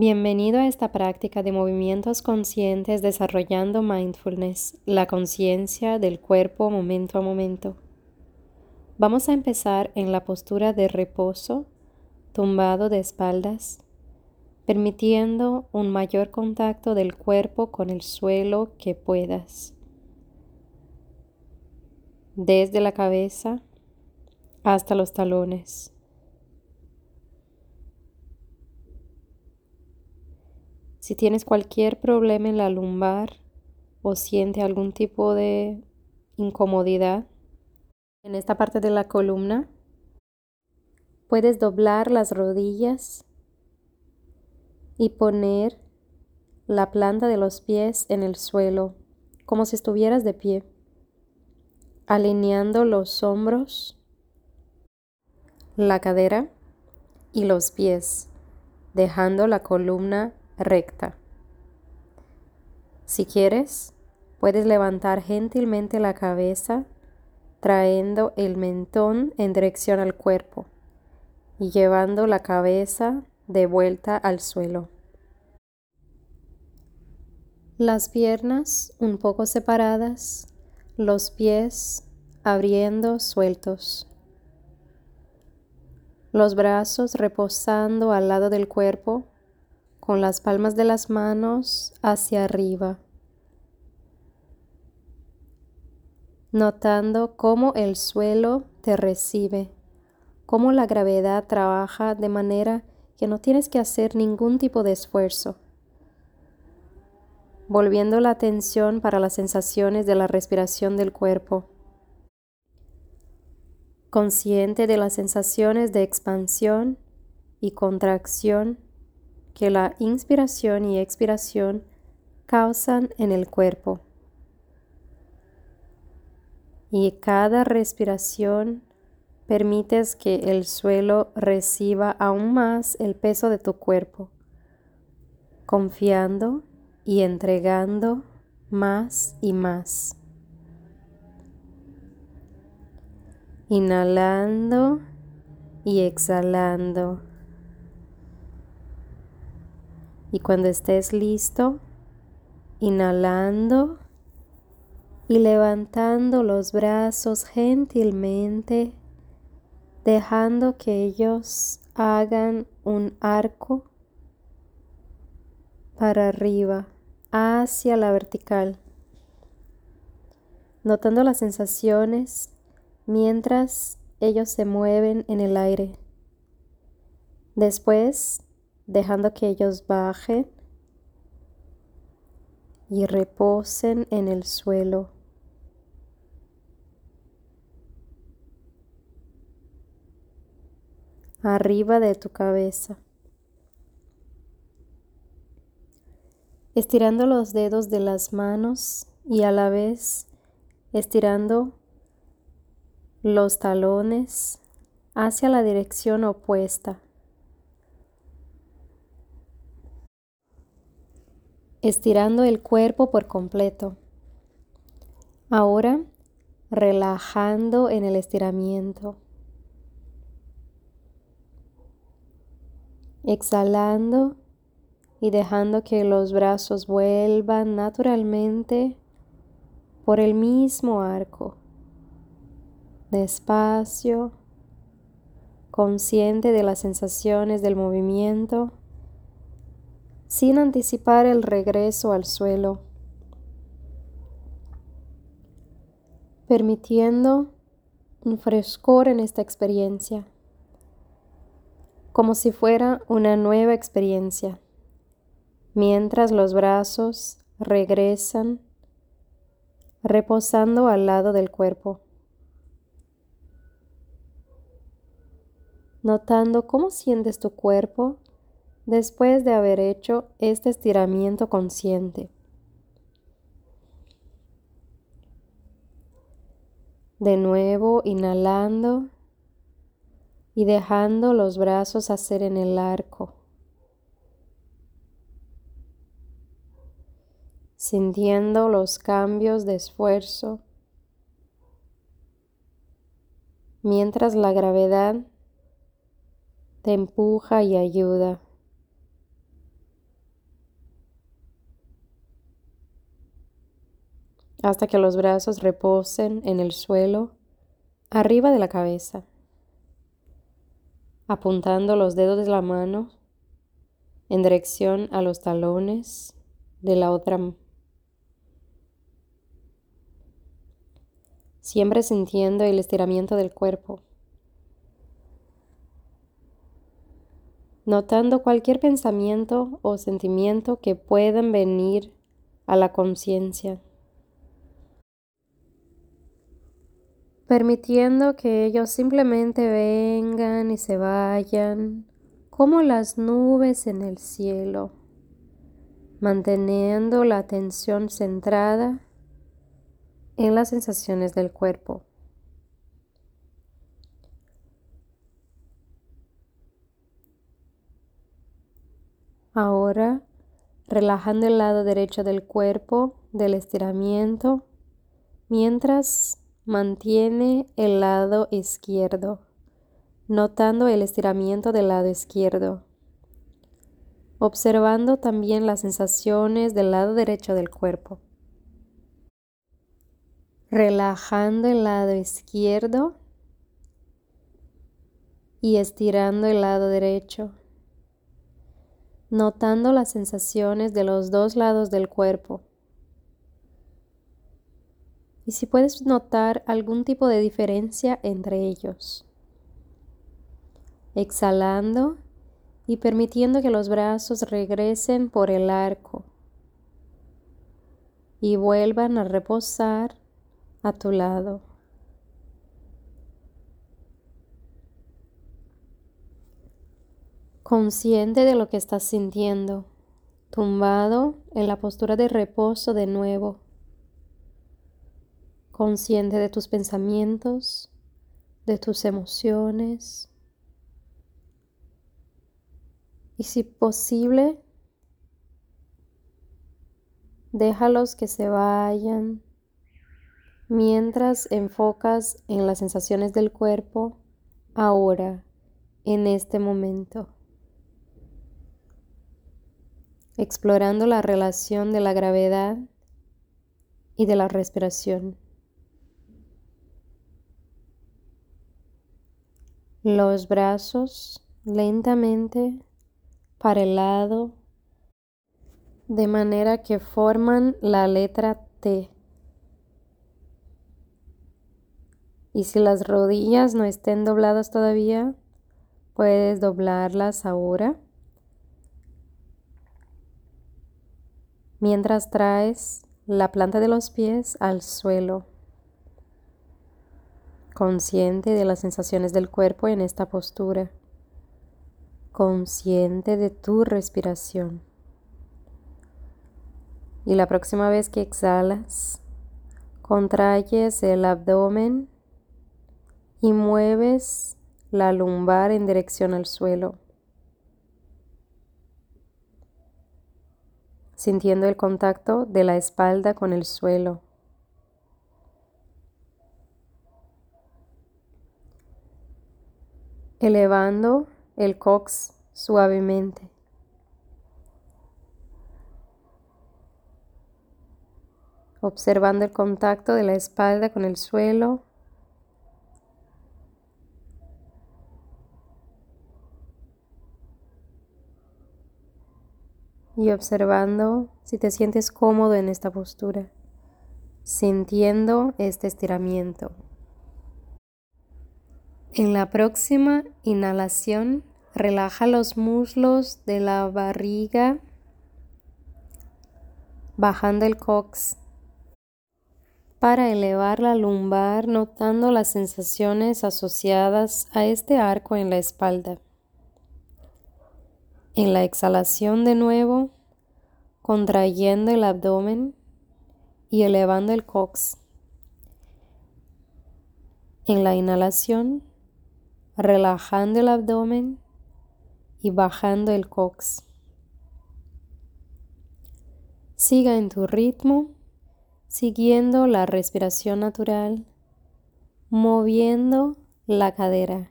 Bienvenido a esta práctica de movimientos conscientes desarrollando mindfulness, la conciencia del cuerpo momento a momento. Vamos a empezar en la postura de reposo, tumbado de espaldas, permitiendo un mayor contacto del cuerpo con el suelo que puedas. Desde la cabeza hasta los talones. Si tienes cualquier problema en la lumbar o siente algún tipo de incomodidad en esta parte de la columna, puedes doblar las rodillas y poner la planta de los pies en el suelo como si estuvieras de pie, alineando los hombros, la cadera y los pies, dejando la columna recta. Si quieres, puedes levantar gentilmente la cabeza trayendo el mentón en dirección al cuerpo y llevando la cabeza de vuelta al suelo. Las piernas un poco separadas, los pies abriendo sueltos. Los brazos reposando al lado del cuerpo con las palmas de las manos hacia arriba, notando cómo el suelo te recibe, cómo la gravedad trabaja de manera que no tienes que hacer ningún tipo de esfuerzo, volviendo la atención para las sensaciones de la respiración del cuerpo. Consciente de las sensaciones de expansión y contracción que la inspiración y expiración causan en el cuerpo. Y cada respiración permites que el suelo reciba aún más el peso de tu cuerpo, confiando y entregando más y más. Inhalando y exhalando. Y cuando estés listo, inhalando y levantando los brazos gentilmente, dejando que ellos hagan un arco para arriba, hacia la vertical, notando las sensaciones mientras ellos se mueven en el aire. Después, dejando que ellos bajen y reposen en el suelo. arriba de tu cabeza. Estirando los dedos de las manos y a la vez estirando los talones hacia la dirección opuesta. Estirando el cuerpo por completo. Ahora relajando en el estiramiento. Exhalando y dejando que los brazos vuelvan naturalmente por el mismo arco. Despacio, consciente de las sensaciones del movimiento sin anticipar el regreso al suelo, permitiendo un frescor en esta experiencia, como si fuera una nueva experiencia, mientras los brazos regresan reposando al lado del cuerpo. Notando cómo sientes tu cuerpo después de haber hecho este estiramiento consciente. De nuevo, inhalando y dejando los brazos hacer en el arco. Sintiendo los cambios de esfuerzo mientras la gravedad te empuja y ayuda. Hasta que los brazos reposen en el suelo arriba de la cabeza, apuntando los dedos de la mano en dirección a los talones de la otra. Siempre sintiendo el estiramiento del cuerpo. Notando cualquier pensamiento o sentimiento que puedan venir a la conciencia. Permitiendo que ellos simplemente vengan y se vayan como las nubes en el cielo, manteniendo la atención centrada en las sensaciones del cuerpo. Ahora, relajando el lado derecho del cuerpo del estiramiento, mientras mantiene el lado izquierdo notando el estiramiento del lado izquierdo, observando también las sensaciones del lado derecho del cuerpo, relajando el lado izquierdo y estirando el lado derecho, notando las sensaciones de los dos lados del cuerpo. Y si puedes notar algún tipo de diferencia entre ellos exhalando y permitiendo que los brazos regresen por el arco y vuelvan a reposar a tu lado. Consciente de lo que estás sintiendo, tumbado en la postura de reposo de nuevo. Consciente de tus pensamientos, de tus emociones, y si posible, déjalos que se vayan mientras enfocas en las sensaciones del cuerpo ahora, en este momento. Explorando la relación de la gravedad y de la respiración. Los brazos lentamente para el lado de manera que forman la letra T. Y si las rodillas no estén dobladas todavía, puedes doblarlas ahora. Mientras traes la planta de los pies al suelo, consciente de las sensaciones del cuerpo en esta postura consciente de tu respiración. Y la próxima vez que exhalas, contrayes el abdomen y mueves la lumbar en dirección al suelo, sintiendo el contacto de la espalda con el suelo. Elevando el cox suavemente. Observando el contacto de la espalda con el suelo. Y observando si te sientes cómodo en esta postura, sintiendo este estiramiento. En la próxima inhalación, relaja los muslos de la barriga, bajando el cox para elevar la lumbar, notando las sensaciones asociadas a este arco en la espalda. En la exhalación de nuevo, contrayendo el abdomen y elevando el cox. En la inhalación, relajando el abdomen y bajando el cox. Siga en tu ritmo, siguiendo la respiración natural, moviendo la cadera,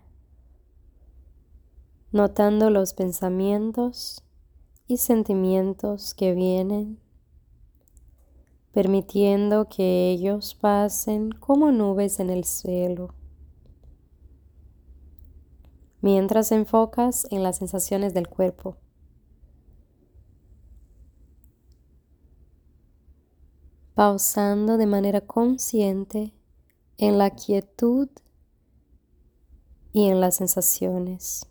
notando los pensamientos y sentimientos que vienen, permitiendo que ellos pasen como nubes en el cielo. Mientras enfocas en las sensaciones del cuerpo. Pausando de manera consciente en la quietud y en las sensaciones.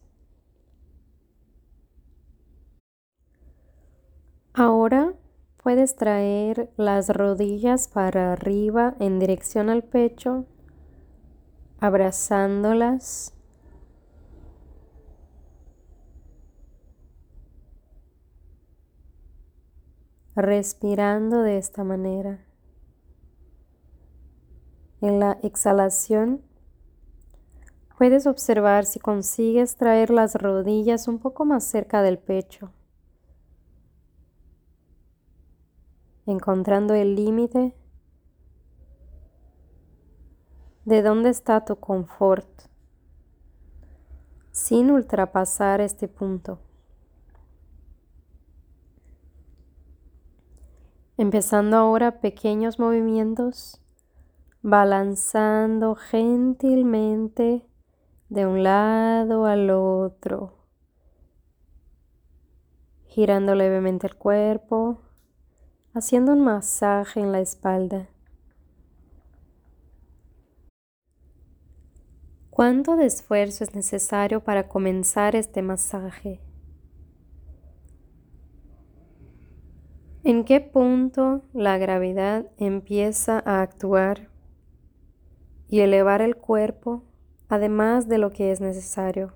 Ahora puedes traer las rodillas para arriba en dirección al pecho, abrazándolas. Respirando de esta manera. En la exhalación puedes observar si consigues traer las rodillas un poco más cerca del pecho. encontrando el límite de dónde está tu confort sin ultrapasar este punto. Empezando ahora pequeños movimientos, balanzando gentilmente de un lado al otro, girando levemente el cuerpo, haciendo un masaje en la espalda. ¿Cuánto de esfuerzo es necesario para comenzar este masaje? ¿En qué punto la gravedad empieza a actuar y elevar el cuerpo además de lo que es necesario?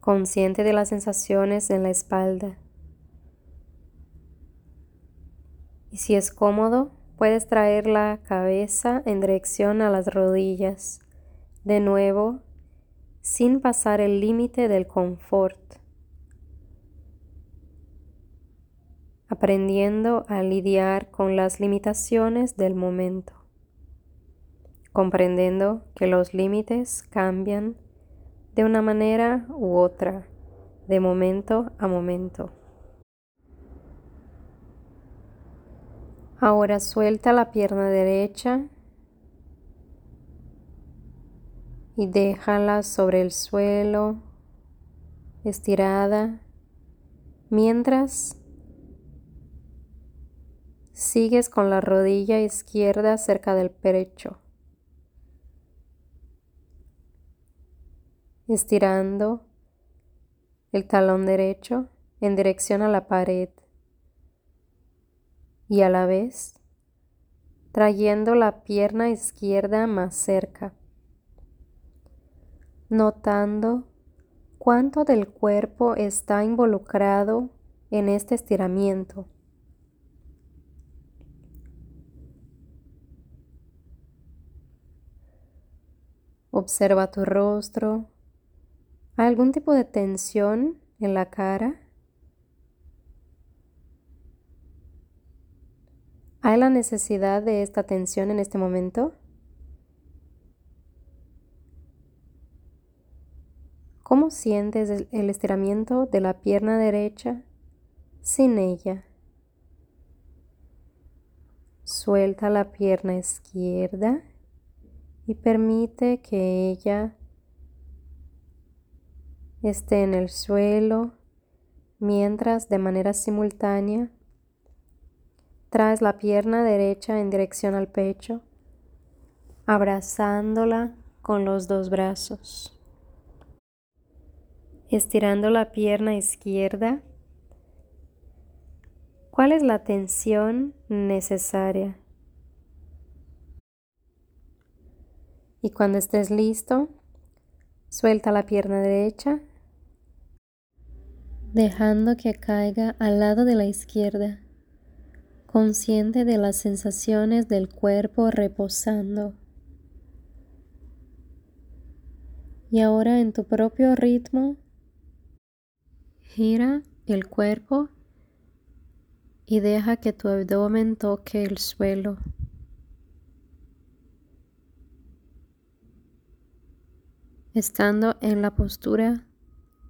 consciente de las sensaciones en la espalda. Y si es cómodo, puedes traer la cabeza en dirección a las rodillas, de nuevo, sin pasar el límite del confort. aprendiendo a lidiar con las limitaciones del momento, comprendiendo que los límites cambian de una manera u otra, de momento a momento. Ahora suelta la pierna derecha y déjala sobre el suelo, estirada, mientras sigues con la rodilla izquierda cerca del pecho. estirando el talón derecho en dirección a la pared y a la vez trayendo la pierna izquierda más cerca, notando cuánto del cuerpo está involucrado en este estiramiento. Observa tu rostro, algún tipo de tensión en la cara? ¿Hay la necesidad de esta tensión en este momento? ¿Cómo sientes el estiramiento de la pierna derecha sin ella? Suelta la pierna izquierda y permite que ella esté en el suelo mientras de manera simultánea traes la pierna derecha en dirección al pecho, abrazándola con los dos brazos, estirando la pierna izquierda. ¿Cuál es la tensión necesaria? Y cuando estés listo, suelta la pierna derecha dejando que caiga al lado de la izquierda, consciente de las sensaciones del cuerpo reposando. Y ahora en tu propio ritmo, gira el cuerpo y deja que tu abdomen toque el suelo. Estando en la postura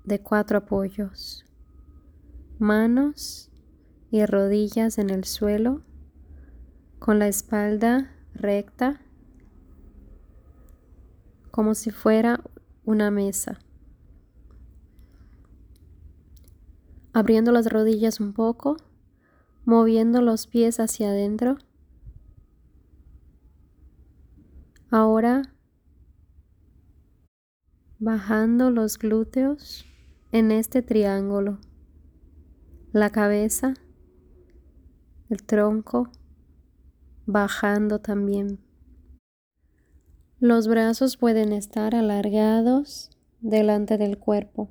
de cuatro apoyos manos y rodillas en el suelo con la espalda recta como si fuera una mesa. Abriendo las rodillas un poco, moviendo los pies hacia adentro. Ahora bajando los glúteos en este triángulo, la cabeza, el tronco, bajando también. Los brazos pueden estar alargados delante del cuerpo.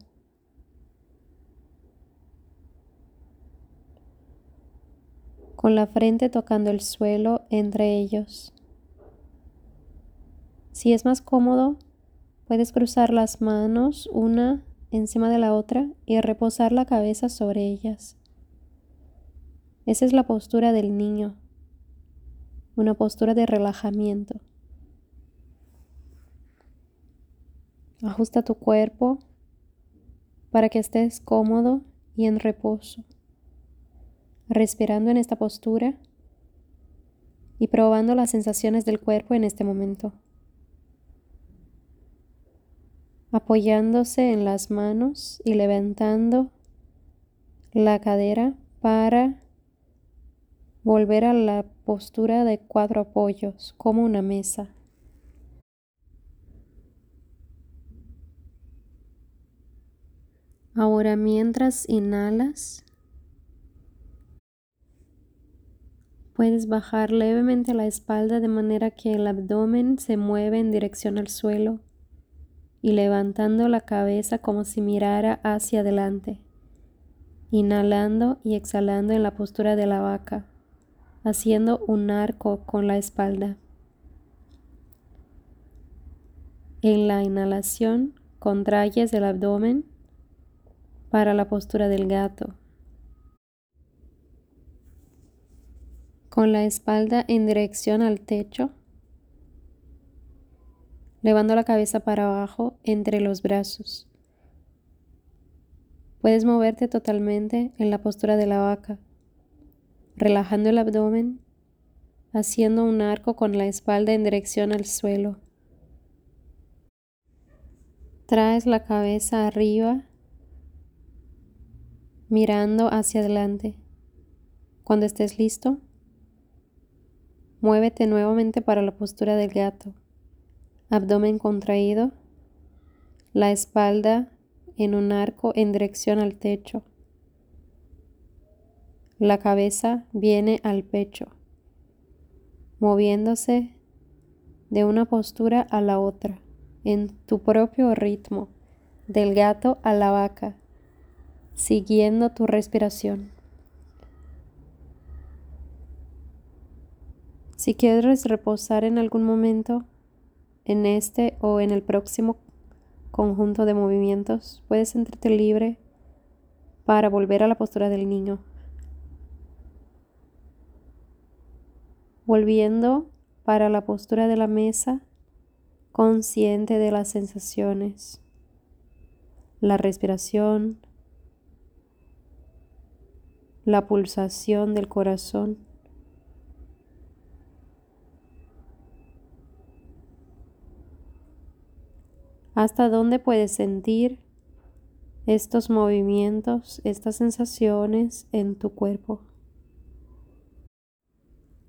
Con la frente tocando el suelo entre ellos. Si es más cómodo, puedes cruzar las manos una encima de la otra y reposar la cabeza sobre ellas. Esa es la postura del niño, una postura de relajamiento. Ajusta tu cuerpo para que estés cómodo y en reposo, respirando en esta postura y probando las sensaciones del cuerpo en este momento. Apoyándose en las manos y levantando la cadera para volver a la postura de cuatro apoyos como una mesa. Ahora mientras inhalas, puedes bajar levemente la espalda de manera que el abdomen se mueve en dirección al suelo y levantando la cabeza como si mirara hacia adelante, inhalando y exhalando en la postura de la vaca, haciendo un arco con la espalda. En la inhalación, contrayes el abdomen para la postura del gato. Con la espalda en dirección al techo, levando la cabeza para abajo entre los brazos. Puedes moverte totalmente en la postura de la vaca, relajando el abdomen, haciendo un arco con la espalda en dirección al suelo. Traes la cabeza arriba mirando hacia adelante. Cuando estés listo, muévete nuevamente para la postura del gato. Abdomen contraído, la espalda en un arco en dirección al techo. La cabeza viene al pecho, moviéndose de una postura a la otra, en tu propio ritmo, del gato a la vaca siguiendo tu respiración. Si quieres reposar en algún momento, en este o en el próximo conjunto de movimientos, puedes sentirte libre para volver a la postura del niño. Volviendo para la postura de la mesa, consciente de las sensaciones, la respiración, la pulsación del corazón. ¿Hasta dónde puedes sentir estos movimientos, estas sensaciones en tu cuerpo?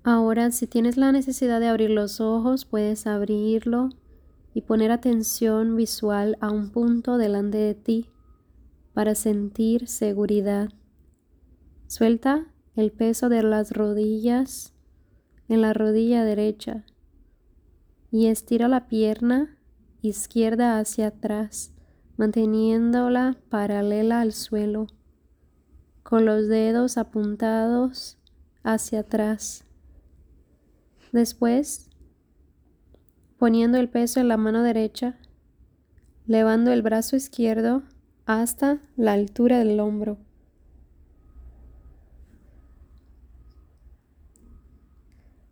Ahora, si tienes la necesidad de abrir los ojos, puedes abrirlo y poner atención visual a un punto delante de ti para sentir seguridad. Suelta el peso de las rodillas en la rodilla derecha y estira la pierna izquierda hacia atrás, manteniéndola paralela al suelo, con los dedos apuntados hacia atrás. Después, poniendo el peso en la mano derecha, levando el brazo izquierdo hasta la altura del hombro.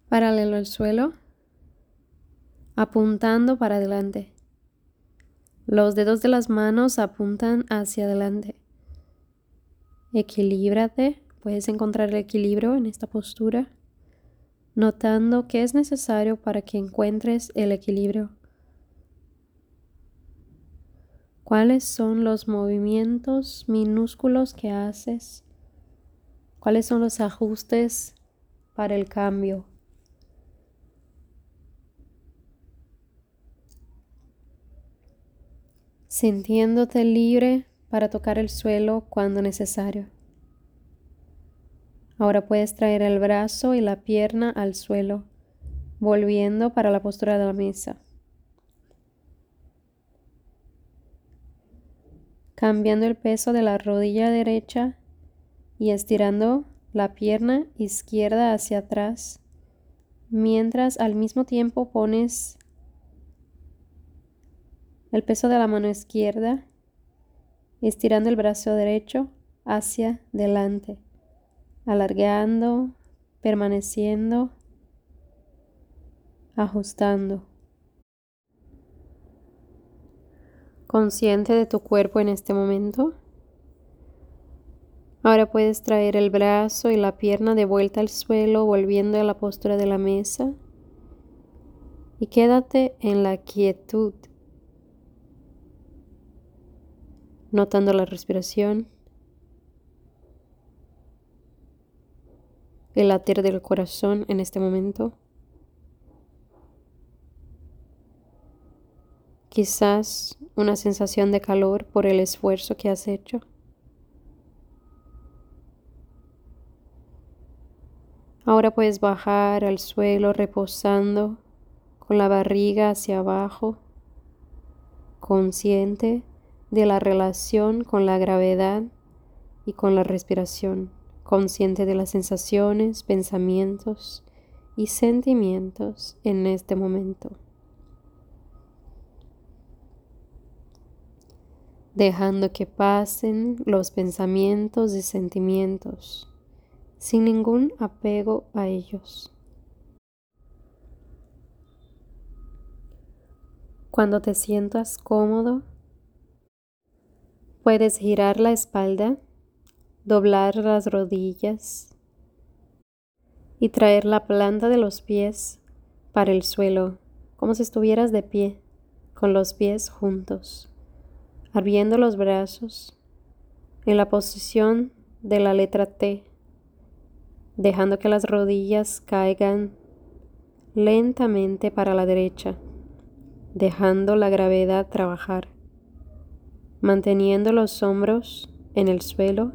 paralelo al suelo, apuntando para adelante. Los dedos de las manos apuntan hacia adelante. Equilíbrate, puedes encontrar el equilibrio en esta postura, notando qué es necesario para que encuentres el equilibrio. ¿Cuáles son los movimientos minúsculos que haces? ¿Cuáles son los ajustes para el cambio? Sintiéndote libre para tocar el suelo cuando necesario. Ahora puedes traer el brazo y la pierna al suelo, volviendo para la postura de la mesa. Cambiando el peso de la rodilla derecha y estirando la pierna izquierda hacia atrás, mientras al mismo tiempo pones el peso de la mano izquierda estirando el brazo derecho hacia delante, alargando, permaneciendo, ajustando. Consciente de tu cuerpo en este momento. Ahora puedes traer el brazo y la pierna de vuelta al suelo, volviendo a la postura de la mesa. Y quédate en la quietud notando la respiración, el latir del corazón en este momento. Quizás una sensación de calor por el esfuerzo que has hecho. Ahora puedes bajar al suelo reposando con la barriga hacia abajo, consciente de la relación con la gravedad y con la respiración, consciente de las sensaciones, pensamientos y sentimientos en este momento. Dejando que pasen los pensamientos y sentimientos sin ningún apego a ellos. Cuando te sientas cómodo, Puedes girar la espalda, doblar las rodillas y traer la planta de los pies para el suelo, como si estuvieras de pie, con los pies juntos, abriendo los brazos en la posición de la letra T, dejando que las rodillas caigan lentamente para la derecha, dejando la gravedad trabajar manteniendo los hombros en el suelo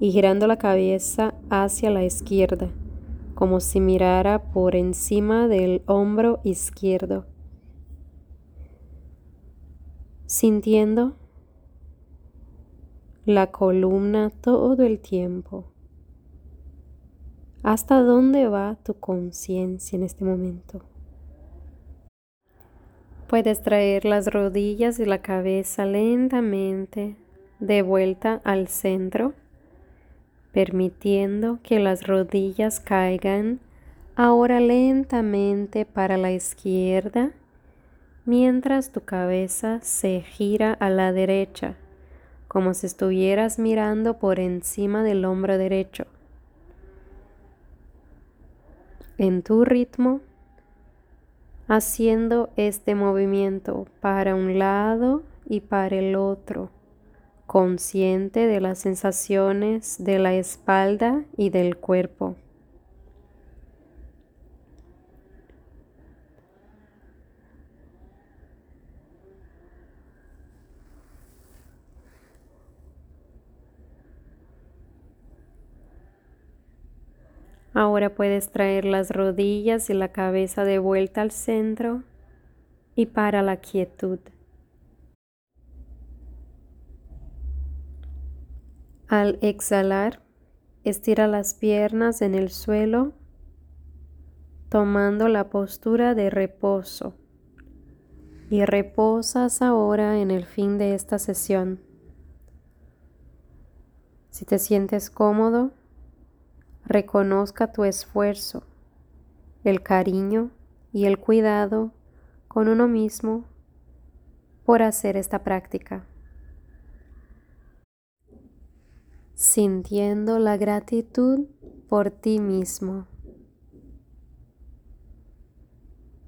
y girando la cabeza hacia la izquierda, como si mirara por encima del hombro izquierdo, sintiendo la columna todo el tiempo. ¿Hasta dónde va tu conciencia en este momento? Puedes traer las rodillas y la cabeza lentamente de vuelta al centro, permitiendo que las rodillas caigan ahora lentamente para la izquierda, mientras tu cabeza se gira a la derecha, como si estuvieras mirando por encima del hombro derecho. En tu ritmo, haciendo este movimiento para un lado y para el otro, consciente de las sensaciones de la espalda y del cuerpo. Ahora puedes traer las rodillas y la cabeza de vuelta al centro y para la quietud. Al exhalar, estira las piernas en el suelo, tomando la postura de reposo. Y reposas ahora en el fin de esta sesión. Si te sientes cómodo, reconozca tu esfuerzo, el cariño y el cuidado con uno mismo por hacer esta práctica. sintiendo la gratitud por ti mismo.